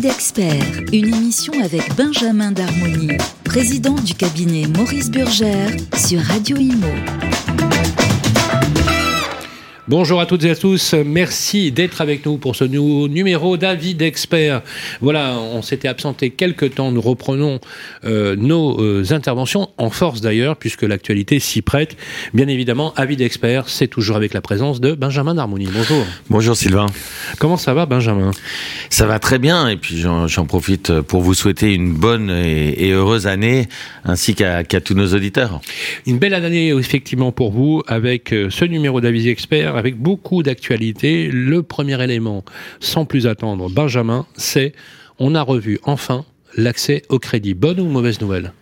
Avis d'expert, une émission avec Benjamin Darmoni, président du cabinet Maurice Burgère sur Radio Imo. Bonjour à toutes et à tous, merci d'être avec nous pour ce nouveau numéro d'avis d'experts. Voilà, on s'était absenté quelques temps, nous reprenons euh, nos euh, interventions, en force d'ailleurs, puisque l'actualité s'y prête. Bien évidemment, avis d'experts, c'est toujours avec la présence de Benjamin Darmoni. Bonjour. Bonjour Sylvain. Comment ça va Benjamin? Ça va très bien, et puis j'en profite pour vous souhaiter une bonne et, heureuse année, ainsi qu'à tous nos auditeurs. Une belle année effectivement pour vous, avec euh, ce numéro d'avis d'experts avec beaucoup d'actualités. Le premier élément, sans plus attendre, Benjamin, c'est on a revu enfin l'accès au crédit. Bonne ou mauvaise nouvelle?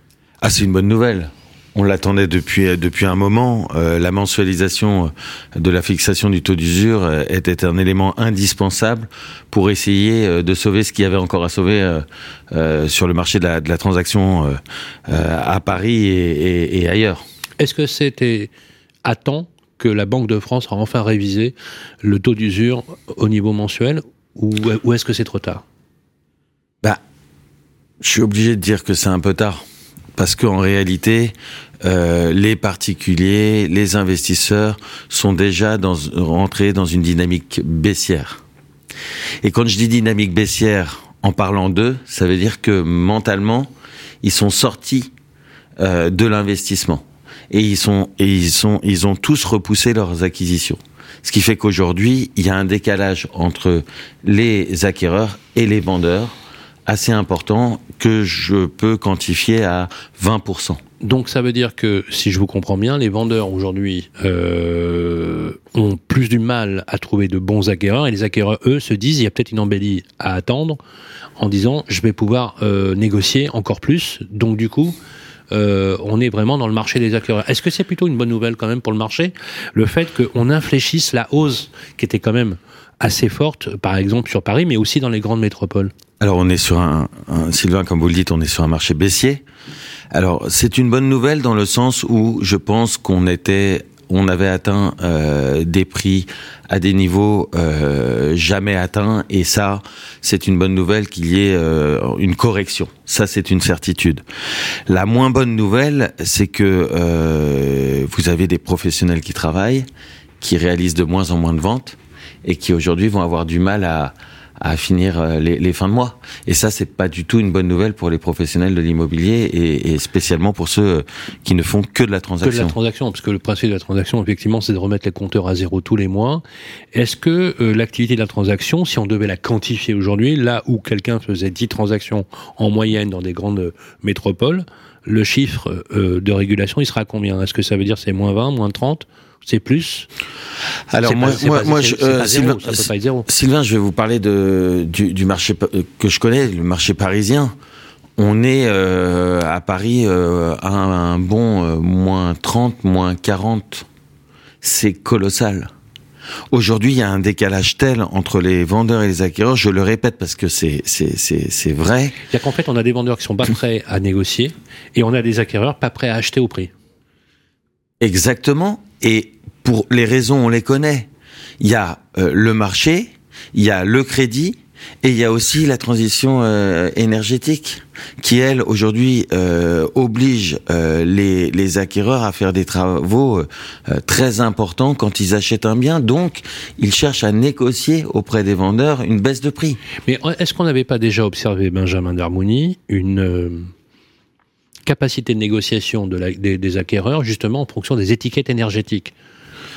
Ah, c'est une bonne nouvelle. On l'attendait depuis depuis un moment. Euh, la mensualisation de la fixation du taux d'usure euh, était un élément indispensable pour essayer euh, de sauver ce qu'il y avait encore à sauver sur le marché de la, de la transaction à Paris et, et ailleurs. Est-ce que c'était à temps que la Banque de France a enfin révisé le taux d'usure au niveau mensuel ou, est-ce que c'est trop tard? Bah, je suis obligé de dire que c'est un peu tard parce qu'en réalité, euh, les particuliers, les investisseurs sont déjà dans, rentrés dans une dynamique baissière. Et quand je dis dynamique baissière, en parlant d'eux, ça veut dire que mentalement, ils sont sortis euh, de l'investissement et ils sont ils sont ils ont tous repoussé leurs acquisitions. Ce qui fait qu'aujourd'hui, il y a un décalage entre les acquéreurs et les vendeurs assez important que je peux quantifier à 20%. Donc ça veut dire que, si je vous comprends bien, les vendeurs aujourd'hui euh, ont plus du mal à trouver de bons acquéreurs et les acquéreurs, eux, se disent il y a peut-être une embellie à attendre en disant je vais pouvoir euh, négocier encore plus. Donc du coup, on est vraiment dans le marché des acquéreurs. Est-ce que c'est plutôt une bonne nouvelle quand même pour le marché, le fait qu'on infléchisse la hausse qui était quand même assez forte, par exemple sur Paris, mais aussi dans les grandes métropoles Alors on est sur un, un Sylvain, comme vous le dites, on est sur un marché baissier. Alors c'est une bonne nouvelle dans le sens où je pense qu'on était on avait atteint euh, des prix à des niveaux euh, jamais atteints. Et ça c'est une bonne nouvelle qu'il y ait euh, une correction. Ça c'est une certitude. La moins bonne nouvelle c'est que vous avez des professionnels qui travaillent qui réalisent de moins en moins de ventes et qui aujourd'hui vont avoir du mal à à finir euh, les, les, fins de mois. Et ça, c'est pas du tout une bonne nouvelle pour les professionnels de l'immobilier et, et, spécialement pour ceux euh, qui ne font que de la transaction. Que de la transaction, parce que le principe de la transaction, effectivement, c'est de remettre les compteurs à zéro tous les mois. Est-ce que euh, l'activité de la transaction, si on devait la quantifier aujourd'hui, là où quelqu'un faisait 10 transactions en moyenne dans des grandes métropoles, le chiffre de régulation, il sera combien? Est-ce que ça veut dire c'est moins 20, moins 30 c'est plus. Alors moi, moi, je, Sylvain, je vais vous parler de, du, marché que je connais, le marché parisien. On est euh, à Paris euh, à un, bon euh, moins 30, moins 40. C'est colossal. Aujourd'hui, il y a un décalage tel entre les vendeurs et les acquéreurs. Je le répète parce que c'est c'est vrai. C'est-à-dire qu'en fait, on a des vendeurs qui sont pas prêts à négocier et on a des acquéreurs pas prêts à acheter au prix. Exactement. Et pour les raisons, on les connaît. Il y a euh, le marché, il y a le crédit, et il y a aussi la transition euh, énergétique qui, elle, aujourd'hui, euh, oblige les, les, acquéreurs à faire des travaux très importants quand ils achètent un bien. Donc, ils cherchent à négocier auprès des vendeurs une baisse de prix. Mais est-ce qu'on n'avait pas déjà observé, Benjamin d'Harmonie, une capacité de négociation de la, des, acquéreurs justement en fonction des étiquettes énergétiques.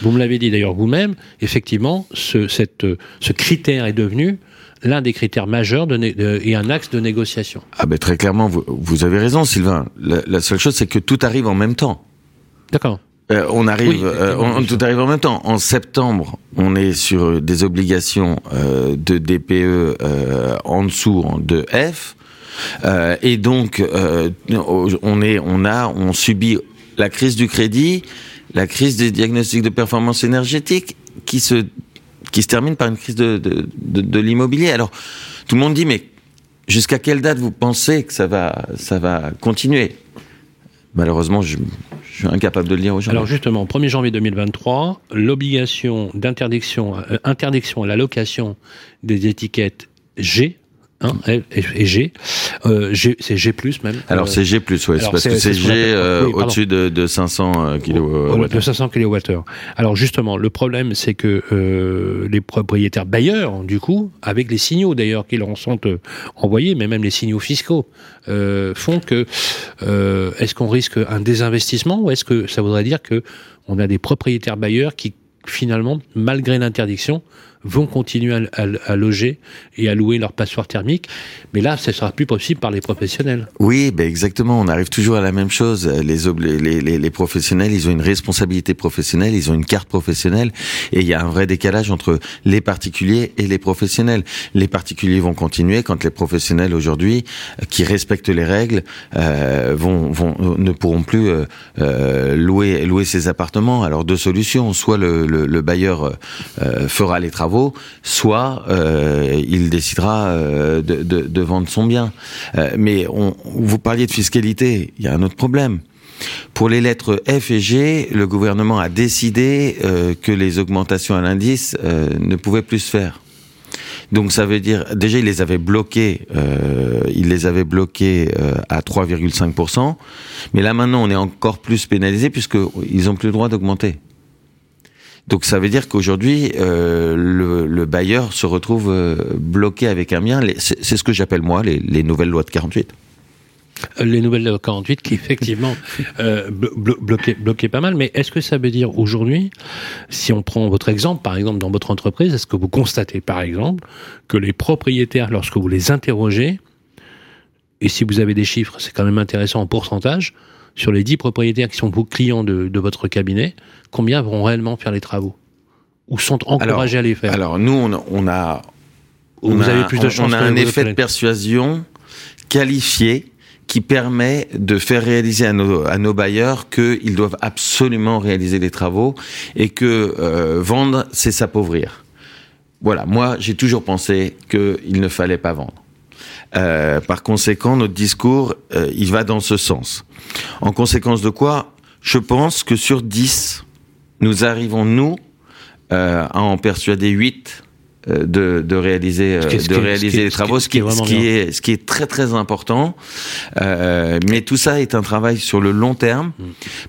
Vous me l'avez dit d'ailleurs vous-même, effectivement, ce, cette, ce critère est devenu l'un des critères majeurs de, et un axe de négociation. Ah ben très clairement, vous, vous avez raison Sylvain. La, seule chose c'est que tout arrive en même temps. D'accord. Euh, on arrive, euh, on, tout arrive en même temps. En septembre, on est sur des obligations euh, de DPE en dessous de F. Euh, et donc, euh, on est, on a, on subit la crise du crédit, la crise des diagnostics de performance énergétique, qui se, qui se termine par une crise de, de, de, l'immobilier. Alors, tout le monde dit, mais jusqu'à quelle date vous pensez que ça va, ça va continuer? Malheureusement, je, je, suis incapable de le dire aujourd'hui. Alors justement, 1er janvier 2023, l'obligation d'interdiction, euh, interdiction à la location des étiquettes G hein, F et G. Euh, G c'est G même. Alors c'est G ouais, c'est parce que c'est G euh, au-dessus de, de 500 kW. De 500 kWh. Alors justement, le problème c'est que euh, les propriétaires bailleurs, du coup, avec les signaux d'ailleurs qui leur sont euh, envoyés, mais même les signaux fiscaux, euh, font que est-ce qu'on risque un désinvestissement ou est-ce que ça voudrait dire que on a des propriétaires bailleurs qui finalement, malgré l'interdiction, vont continuer à, loger et à louer leur passoire thermique. Mais là, ce sera plus possible par les professionnels. Oui, ben exactement. On arrive toujours à la même chose. Les, les, les, professionnels, ils ont une responsabilité professionnelle, ils ont une carte professionnelle, et il y a un vrai décalage entre les particuliers et les professionnels. Les particuliers vont continuer quand les professionnels aujourd'hui, euh, qui respectent les règles, euh, vont, vont, ne pourront plus euh, euh, louer, louer ces appartements. Alors deux solutions soit le, le, le bailleur euh, fera les travaux soit euh, il décidera euh, de, vendre son bien. Euh, mais on, vous parliez de fiscalité, il y a un autre problème. Pour les lettres F et G, le gouvernement a décidé que les augmentations à l'indice ne pouvaient plus se faire. Donc ça veut dire déjà il les avait bloqués, il les avait bloqués à 3,5%, mais là maintenant on est encore plus pénalisé puisque ils ont plus le droit d'augmenter. Donc ça veut dire qu'aujourd'hui, euh, le, bailleur se retrouve euh, bloqué avec un bien. C'est ce que j'appelle moi les, nouvelles lois de 48 euh, les nouvelles lois de 48 qui effectivement euh, bloquaient, pas mal, mais est-ce que ça veut dire aujourd'hui, si on prend votre exemple, par exemple dans votre entreprise, est-ce que vous constatez par exemple que les propriétaires, lorsque vous les interrogez, et si vous avez des chiffres, c'est quand même intéressant en pourcentage, sur les 10 propriétaires qui sont vos clients de, de votre cabinet, combien vont réellement faire les travaux Ou sont encouragés à les faire Alors, nous, on a. On a vous avez plus de chance. On a un effet de persuasion qualifié qui permet de faire réaliser à nos, à nos bailleurs qu'ils doivent absolument réaliser les travaux et que euh, vendre, c'est s'appauvrir. Voilà, moi j'ai toujours pensé qu'il ne fallait pas vendre. Euh, par conséquent, notre discours, euh, il va dans ce sens. En conséquence de quoi, je pense que sur 10, nous arrivons, nous, euh, à en persuader 8 euh, de, de, réaliser euh, de réaliser les travaux ce qui, ce qui est ce qui est très très important. Mais tout ça est un travail sur le long terme mm.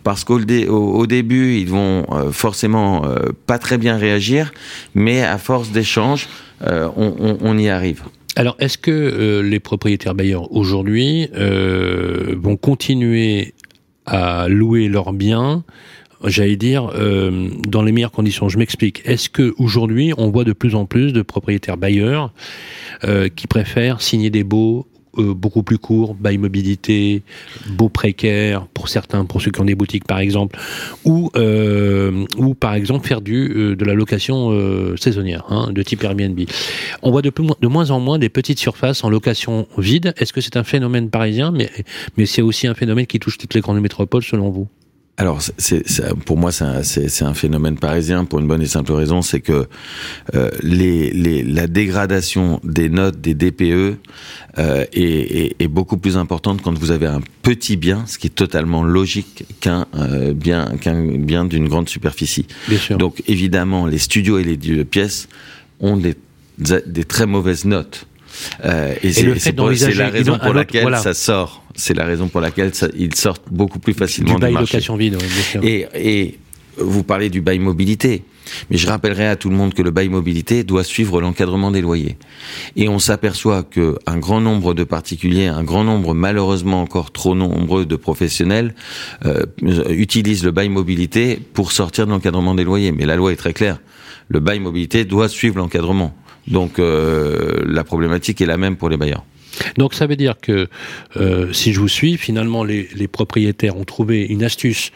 parce qu'au au, début ils vont forcément pas très bien réagir mais à force d'échanges on, on, on, y arrive alors, est-ce que les propriétaires bailleurs aujourd'hui vont continuer à louer leurs biens j'allais dire, euh, dans les meilleures conditions? Je m'explique. Est-ce que aujourd'hui, on voit de plus en plus de propriétaires bailleurs euh, qui préfèrent signer des baux euh, beaucoup plus courts, bail mobilité, beaux précaires pour certains, pour ceux qui ont des boutiques par exemple, ou euh, ou par exemple faire du euh, de la location euh, saisonnière, hein, de type Airbnb. On voit de, plus, de moins en moins des petites surfaces en location vide. Est-ce que c'est un phénomène parisien, mais mais c'est aussi un phénomène qui touche toutes les grandes métropoles selon vous? Alors, c'est, pour moi, c'est un, un, phénomène parisien pour une bonne et simple raison, c'est que euh, les, les, la dégradation des notes des DPE euh, est, est, beaucoup plus importante quand vous avez un petit bien, ce qui est totalement logique qu'un euh, bien, qu'un bien d'une grande superficie. Bien sûr. Donc, évidemment, les studios et les pièces ont des, des très mauvaises notes. Euh, et, c'est la raison pour laquelle ça sort. C'est la raison pour laquelle ça, ils sortent beaucoup plus facilement du, bail marché. location vide. Et, et vous parlez du bail mobilité. Mais je rappellerai à tout le monde que le bail mobilité doit suivre l'encadrement des loyers. Et on s'aperçoit que un grand nombre de particuliers, un grand nombre, malheureusement encore trop nombreux de professionnels, euh, utilisent le bail mobilité pour sortir de l'encadrement des loyers. Mais la loi est très claire. Le bail mobilité doit suivre l'encadrement. Donc euh, la problématique est la même pour les bailleurs. Donc ça veut dire que euh, si je vous suis, finalement les, les, propriétaires ont trouvé une astuce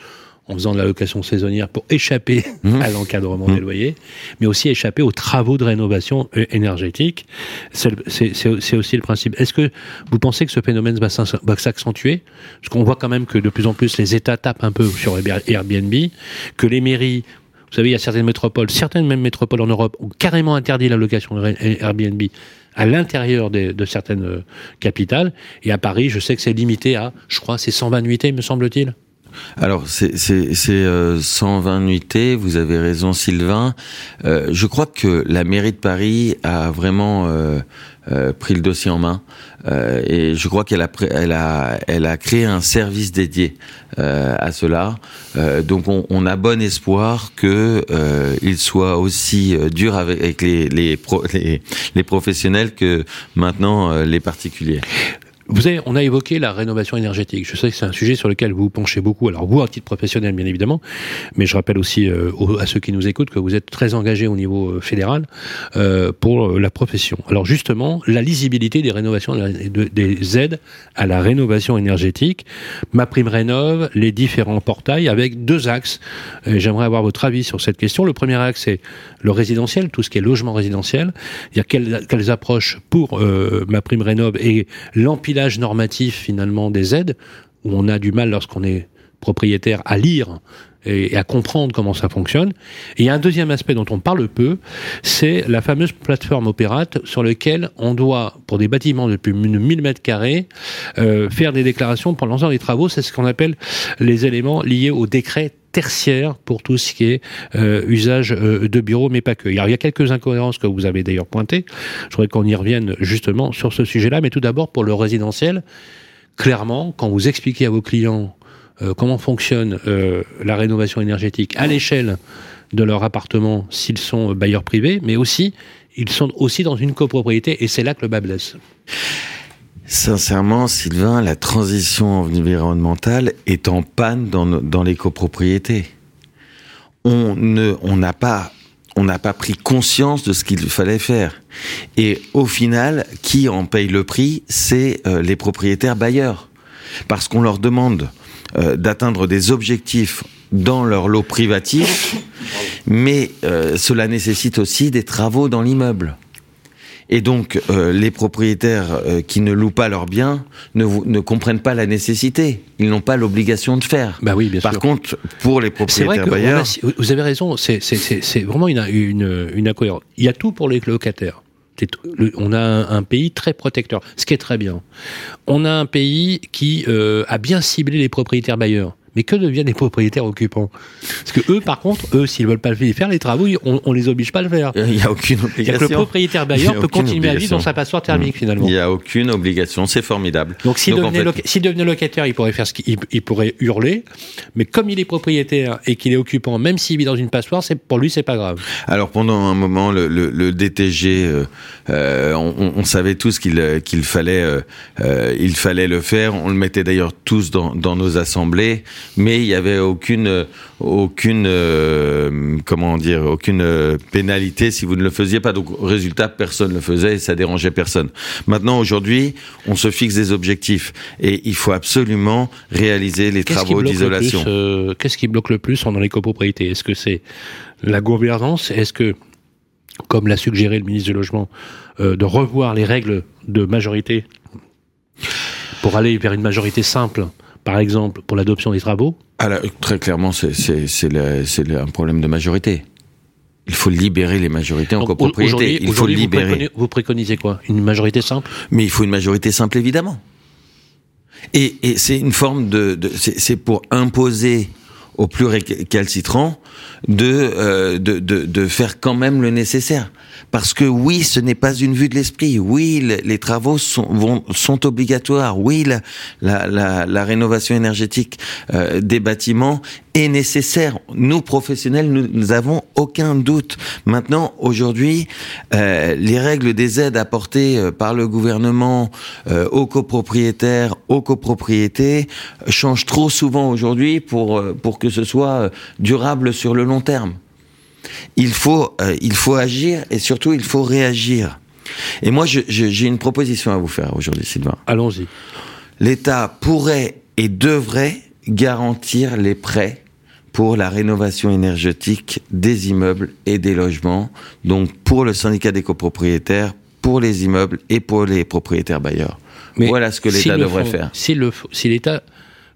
en faisant de la location saisonnière pour échapper mmh. à l'encadrement des mmh. loyers, mais aussi échapper aux travaux de rénovation euh, énergétique. C'est aussi le principe. Est-ce que vous pensez que ce phénomène va s'accentuer? Parce qu'on voit quand même que de plus en plus les États tapent un peu sur Airbnb, que les mairies vous savez, il y a certaines métropoles, certaines même métropoles en Europe ont carrément interdit la location Airbnb à l'intérieur de certaines euh, capitales. Et à Paris, je sais que c'est limité à, je crois, c'est 120 nuitées, me semble-t-il. Alors, c'est 120 nuitées, vous avez raison Sylvain. Euh, je crois que la mairie de Paris a vraiment euh, euh, pris le dossier en main euh, et je crois qu'elle a, elle a, elle a créé un service dédié euh, à cela. donc on, on, a bon espoir que il soit aussi dur avec, avec les, les, les, les professionnels que maintenant les particuliers. Vous avez, on a évoqué la rénovation énergétique. Je sais que c'est un sujet sur lequel vous vous penchez beaucoup. Alors vous, à titre professionnel, bien évidemment, mais je rappelle aussi euh, à ceux qui nous écoutent que vous êtes très engagé au niveau euh, fédéral euh, pour la profession. Alors justement, la lisibilité des rénovations, des aides à la rénovation énergétique, ma prime rénove, les différents portails avec deux axes. J'aimerais avoir votre avis sur cette question. Le premier axe, c'est le résidentiel, tout ce qui est logement résidentiel. Il y a quelles, approches pour ma prime rénove et l'empilage normatif finalement des aides, où on a du mal lorsqu'on est propriétaire à lire et à comprendre comment ça fonctionne. Et il y a un deuxième aspect dont on parle peu, c'est la fameuse plateforme opérate sur laquelle on doit, pour des bâtiments de plus de 1000 mètres carrés, euh, faire des déclarations pour l'ensemble des travaux. C'est ce qu'on appelle les éléments liés au décret tertiaire pour tout ce qui est euh, usage euh, de bureaux, mais pas que. il y a quelques incohérences que vous avez d'ailleurs pointées. Je voudrais qu'on y revienne justement sur ce sujet-là, mais tout d'abord pour le résidentiel. Clairement, quand vous expliquez à vos clients euh, comment fonctionne la rénovation énergétique à l'échelle de leur appartement s'ils sont bailleurs privés, mais aussi ils sont aussi dans une copropriété et c'est là que le bas blesse. Sincèrement, Sylvain, la transition environnementale est en panne dans, dans les copropriétés. On ne, on n'a pas, on n'a pas pris conscience de ce qu'il fallait faire. Et au final, qui en paye le prix, c'est euh, les propriétaires bailleurs, parce qu'on leur demande euh, d'atteindre des objectifs dans leur lot privatif, mais euh, cela nécessite aussi des travaux dans l'immeuble. Et donc, euh, les propriétaires euh, qui ne louent pas leurs biens ne, ne comprennent pas la nécessité. Ils n'ont pas l'obligation de faire. Bah oui, bien Par contre, pour les propriétaires bailleurs... vous avez raison, c'est vraiment une, une, une incohérence. Il y a tout pour les locataires. On a un, pays très protecteur, ce qui est très bien. On a un pays qui euh, a bien ciblé les propriétaires bailleurs. Mais que deviennent les propriétaires occupants? Parce que eux, par contre, eux, s'ils veulent pas faire les travaux, on, on les oblige pas à le faire. Il n'y a aucune obligation. le propriétaire bailleur peut continuer à vivre dans sa passoire thermique mmh. finalement. Il n'y a aucune obligation, c'est formidable. Donc s'il devenait, locataire, il pourrait faire ce qu'il il pourrait hurler, mais comme il est propriétaire et qu'il est occupant, même s'il vit dans une passoire, c'est pour lui c'est pas grave. Alors pendant un moment, le, le, le DTG, euh, euh, on, on, savait tous qu'il qu'il fallait euh, il fallait le faire. On le mettait d'ailleurs tous dans, dans nos assemblées mais il y avait aucune aucune euh, comment dire aucune euh, pénalité si vous ne le faisiez pas. Donc résultat, personne ne le faisait et ça dérangeait personne. Maintenant, aujourd'hui, on se fixe des objectifs et il faut absolument réaliser les travaux d'isolation. Euh, qu'est-ce qui bloque le plus dans les copropriétés Est-ce que c'est la gouvernance? Est-ce que comme l'a suggéré le ministre du Logement, de revoir les règles de majorité pour aller vers une majorité simple? Par exemple, pour l'adoption des travaux Alors, Très clairement, c'est un problème de majorité. Il faut libérer les majorités en copropriété. Il faut libérer. Vous, préconisez quoi? Une majorité simple? Mais il faut une majorité simple, évidemment. Et, c'est une forme de, c'est pour imposer aux plus récalcitrants de, euh, de, de, de, faire quand même le nécessaire. Parce que oui, ce n'est pas une vue de l'esprit. Oui, les, travaux sont, obligatoires. Oui, la, la, la, rénovation énergétique euh, des bâtiments est nécessaire. Nous, professionnels, nous, nous avons aucun doute. Maintenant, aujourd'hui, euh, les règles des aides apportées par le gouvernement aux copropriétaires, aux copropriétés, changent trop souvent aujourd'hui pour, pour que ce soit durable sur le long terme. Il faut, euh, il faut agir et surtout il faut réagir. Et moi, j'ai une proposition à vous faire aujourd'hui, Sylvain. Allons-y. L'État pourrait et devrait garantir les prêts pour la rénovation énergétique des immeubles et des logements, donc pour le syndicat des copropriétaires, pour les immeubles et pour les propriétaires bailleurs. voilà ce que l'État devrait faire. Si l'État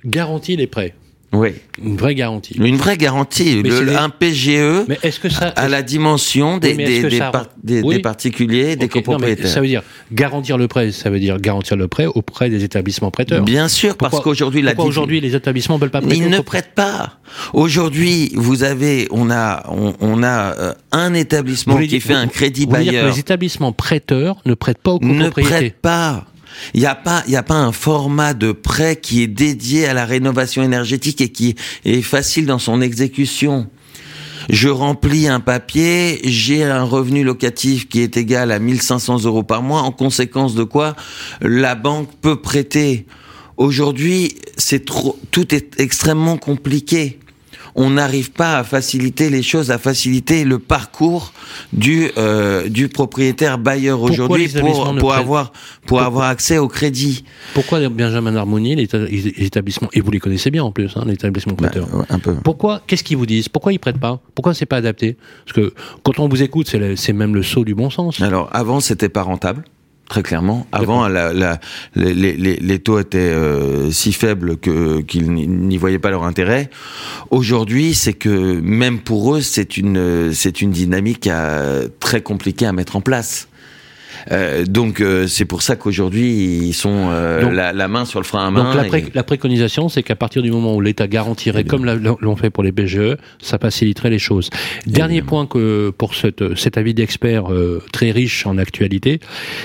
garantit les prêts, Oui. Une vraie garantie. Une vraie garantie. Le- des- Un PGE Mais que ça à la dimension des, Oui, des, que des ça- par- des- Oui. des particuliers, des non, copropriétaires. ça veut dire garantir le prêt, ça veut dire garantir le prêt auprès des établissements prêteurs. Bien sûr, parce qu'aujourd'hui, la Pourquoi aujourd'hui les établissements veulent pas prêter Ils ne prêtent pas. Aujourd'hui, vous avez, on a, on, on a euh, un établissement qui dire- fait un crédit vous voulez dire que bailleur les établissements prêteurs ne prêtent pas aux ne copropriétés. prête pas. Il n'y a pas, il a pas un format de prêt qui est dédié à la rénovation énergétique et qui est facile dans son exécution. Je remplis un papier, j'ai un revenu locatif qui est égal à 1500 euros par mois, en conséquence de quoi la banque peut prêter. Aujourd'hui, c'est tout est extrêmement compliqué. On n'arrive pas à faciliter les choses, à faciliter le parcours du euh, du propriétaire bailleur aujourd'hui pour avoir pour avoir accès au crédit. Pourquoi Benjamin Harmonie, les éta- les établissements, et vous les connaissez bien en plus, hein, les établissements Bah, prêteurs. ouais, un peu. Pourquoi Qu'est-ce qu'ils vous disent? Pourquoi ils prêtent pas? Pourquoi c'est pas adapté? Parce que quand on vous écoute, c'est même le saut du bon sens. Alors avant, c'était pas rentable. Très clairement. Avant, la, la- les, les- les- les taux étaient euh, si faibles que qu'ils n'y- n'y voyaient pas leur intérêt. Aujourd'hui, c'est que même pour eux, c'est une c'est une dynamique à- très compliquée à mettre en place. Euh, donc euh, c'est pour ça qu'aujourd'hui ils sont euh, Donc- la, la main sur le frein à main. Donc la, pré- et- la préconisation, c'est qu'à partir du moment où l'État garantirait, comme l'ont fait pour les BGE, ça faciliterait les choses. Dernier point que pour cette, cet avis d'expert très riche en actualité,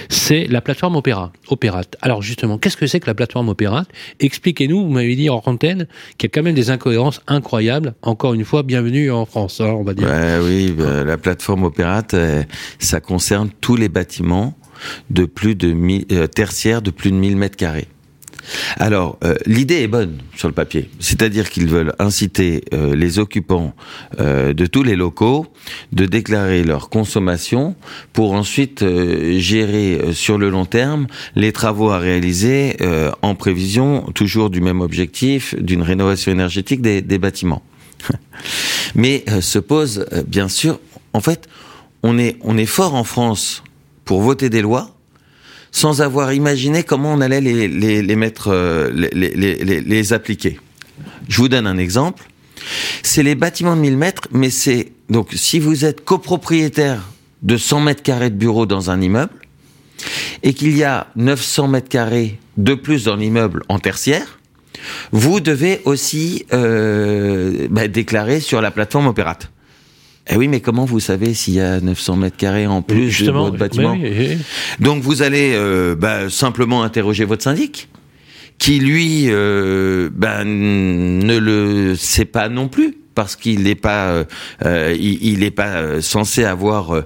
c'est la plateforme Opéra, Opérate. Alors justement, qu'est-ce que c'est que la plateforme Opérate Expliquez-nous. Vous m'avez dit en antenne qu'il y a quand même des incohérences incroyables. Encore une fois, bienvenue en France, hein, on va dire. Oui, bah, la plateforme Opérate, ça concerne tous les bâtiments de plus de 1000 euh, de plus de 1000 mètres carrés. Alors, euh, l'idée est bonne sur le papier, c'est-à-dire qu'ils veulent inciter euh, les occupants euh, de tous les locaux de déclarer leur consommation pour ensuite gérer sur le long terme les travaux à réaliser en prévision toujours du même objectif d'une rénovation énergétique des, des bâtiments. Mais se pose, bien sûr, en fait, on est, on est fort en France pour voter des lois sans avoir imaginé comment on allait les, les, les mettre, euh, les, les, appliquer. Je vous donne un exemple. C'est les bâtiments de 1000 mètres, mais c'est donc si vous êtes copropriétaire de 100 mètres carrés de bureau dans un immeuble et qu'il y a 900 mètres carrés de plus dans l'immeuble en tertiaire, vous devez aussi euh, bah, déclarer sur la plateforme Opérate. Eh oui, mais comment vous savez s'il y a 900 mètres carrés en plus de votre bâtiment oui, oui, oui. Donc vous allez euh, bah, simplement interroger votre syndic, qui lui euh, bah, ne le sait pas non plus parce qu'il n'est pas, euh, il, il est pas censé avoir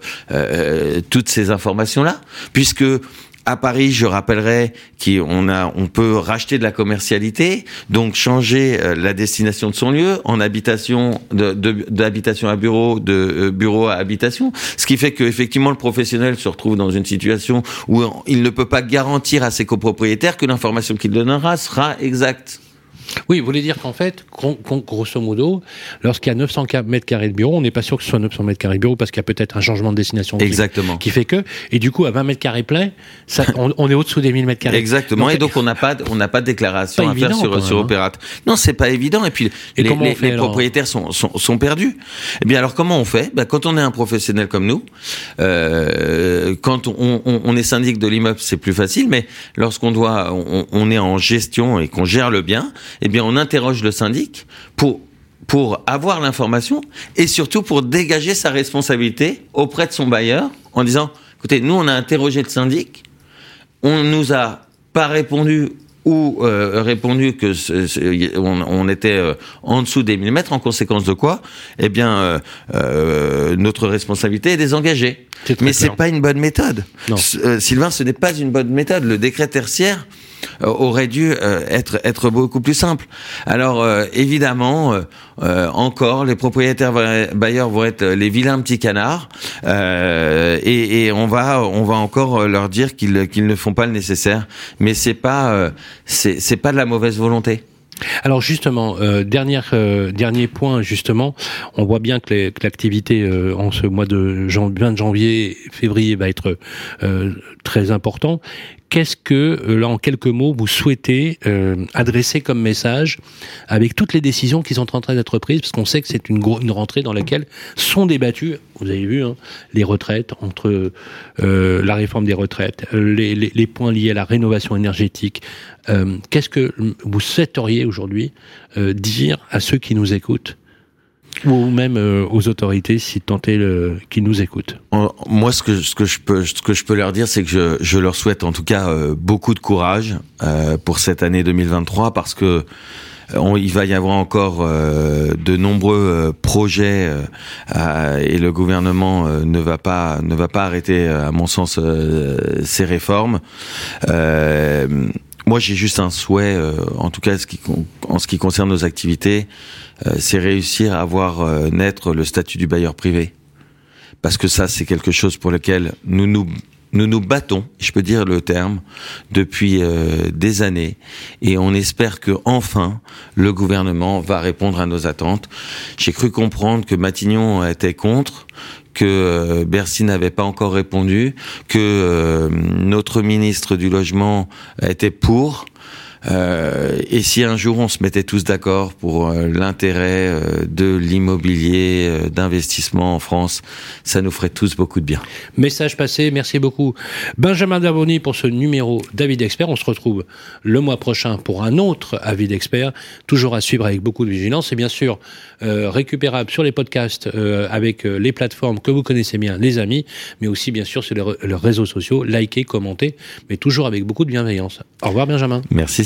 toutes ces informations là, puisque à Paris, je rappellerai qu'on a, on peut racheter de la commercialité, donc changer euh, la destination de son lieu en habitation, de, d'habitation à bureau, de euh, bureau à habitation, ce qui fait que effectivement le professionnel se retrouve dans une situation où il ne peut pas garantir à ses copropriétaires que l'information qu'il donnera sera exacte. Oui, vous voulez dire qu'en fait, gros- gros- grosso modo, lorsqu'il y a 900 ca- mètres carrés de bureau, on n'est pas sûr que ce soit 900 mètres carrés de bureau parce qu'il y a peut-être un changement de destination Exactement. qui fait que, et du coup, à 20 mètres carrés plein, ça, on, on est au-dessous des 1000 mètres carrés. Exactement. et donc on n'a pas, on n'a pas de déclaration Pas à faire sur sur hein. Opérate. Non, c'est pas évident. Et puis Et les, les- fait, les alors? propriétaires sont, sont, sont perdus. Eh bien alors comment on fait? Ben, Quand on est un professionnel comme nous, euh, quand on, on, on est syndic de l'immeuble, c'est plus facile. Mais lorsqu'on doit, on, on est en gestion et qu'on gère le bien, eh bien on interroge le syndic pour pour avoir l'information et surtout pour dégager sa responsabilité auprès de son bailleur en disant écoutez nous on a interrogé le syndic on nous a pas répondu ou euh, répondu que ce- ce- on, on était euh, en dessous des 1000 mètres, en conséquence de quoi, eh bien, euh, notre responsabilité est désengagée. Très Mais c'est pas une bonne méthode. Non. Sylvain, ce n'est pas une bonne méthode. Le décret tertiaire aurait dû euh, être être beaucoup plus simple. Alors euh, évidemment, euh, euh, encore les propriétaires bailleurs vont être les vilains petits canards euh, et, et on va on va encore leur dire qu'ils qu'ils ne font pas le nécessaire. Mais c'est pas euh, c'est c'est pas de la mauvaise volonté. Alors justement, euh, dernière, euh, dernier point justement, on voit bien que l'activité euh, en ce mois de janvier, février va être très important. Qu'est-ce que, là, en quelques mots, vous souhaitez adresser comme message avec toutes les décisions qui sont en train d'être prises? Parce qu'on sait que c'est une, une rentrée dans laquelle sont débattues, vous avez vu, hein, les retraites, entre la réforme des retraites, les, points liés à la rénovation énergétique. Qu'est-ce que vous souhaiteriez aujourd'hui euh, dire à ceux qui nous écoutent ou même euh, aux autorités si tant est qui nous écoutent. Moi, ce que ce que je peux ce que je peux leur dire, c'est que je, je leur souhaite en tout cas euh, beaucoup de courage pour cette année 2023 parce que il va y avoir encore de nombreux projets et le gouvernement ne va pas ne va pas arrêter, à mon sens, ces réformes. Moi, j'ai juste un souhait, euh, en tout cas en ce qui concerne nos activités, euh, c'est réussir à voir euh, naître le statut du bailleur privé. Parce que ça, c'est quelque chose pour lequel nous nous nous nous battons, je peux dire le terme, depuis des années, et on espère que enfin le gouvernement va répondre à nos attentes. J'ai cru comprendre que Matignon était contre, que euh, Bercy n'avait pas encore répondu, que euh, notre ministre du logement était pour. Euh, et si un jour on se mettait tous d'accord pour euh, l'intérêt euh, de l'immobilier d'investissement en France, ça nous ferait tous beaucoup de bien. Message passé, merci beaucoup. Benjamin Darboni pour ce numéro d'avis d'expert. On se retrouve le mois prochain pour un autre avis d'expert, toujours à suivre avec beaucoup de vigilance et bien sûr récupérable sur les podcasts avec les plateformes que vous connaissez bien, les amis, mais aussi bien sûr sur les, réseaux sociaux. Likez, commentez, mais toujours avec beaucoup de bienveillance. Au revoir Benjamin. Merci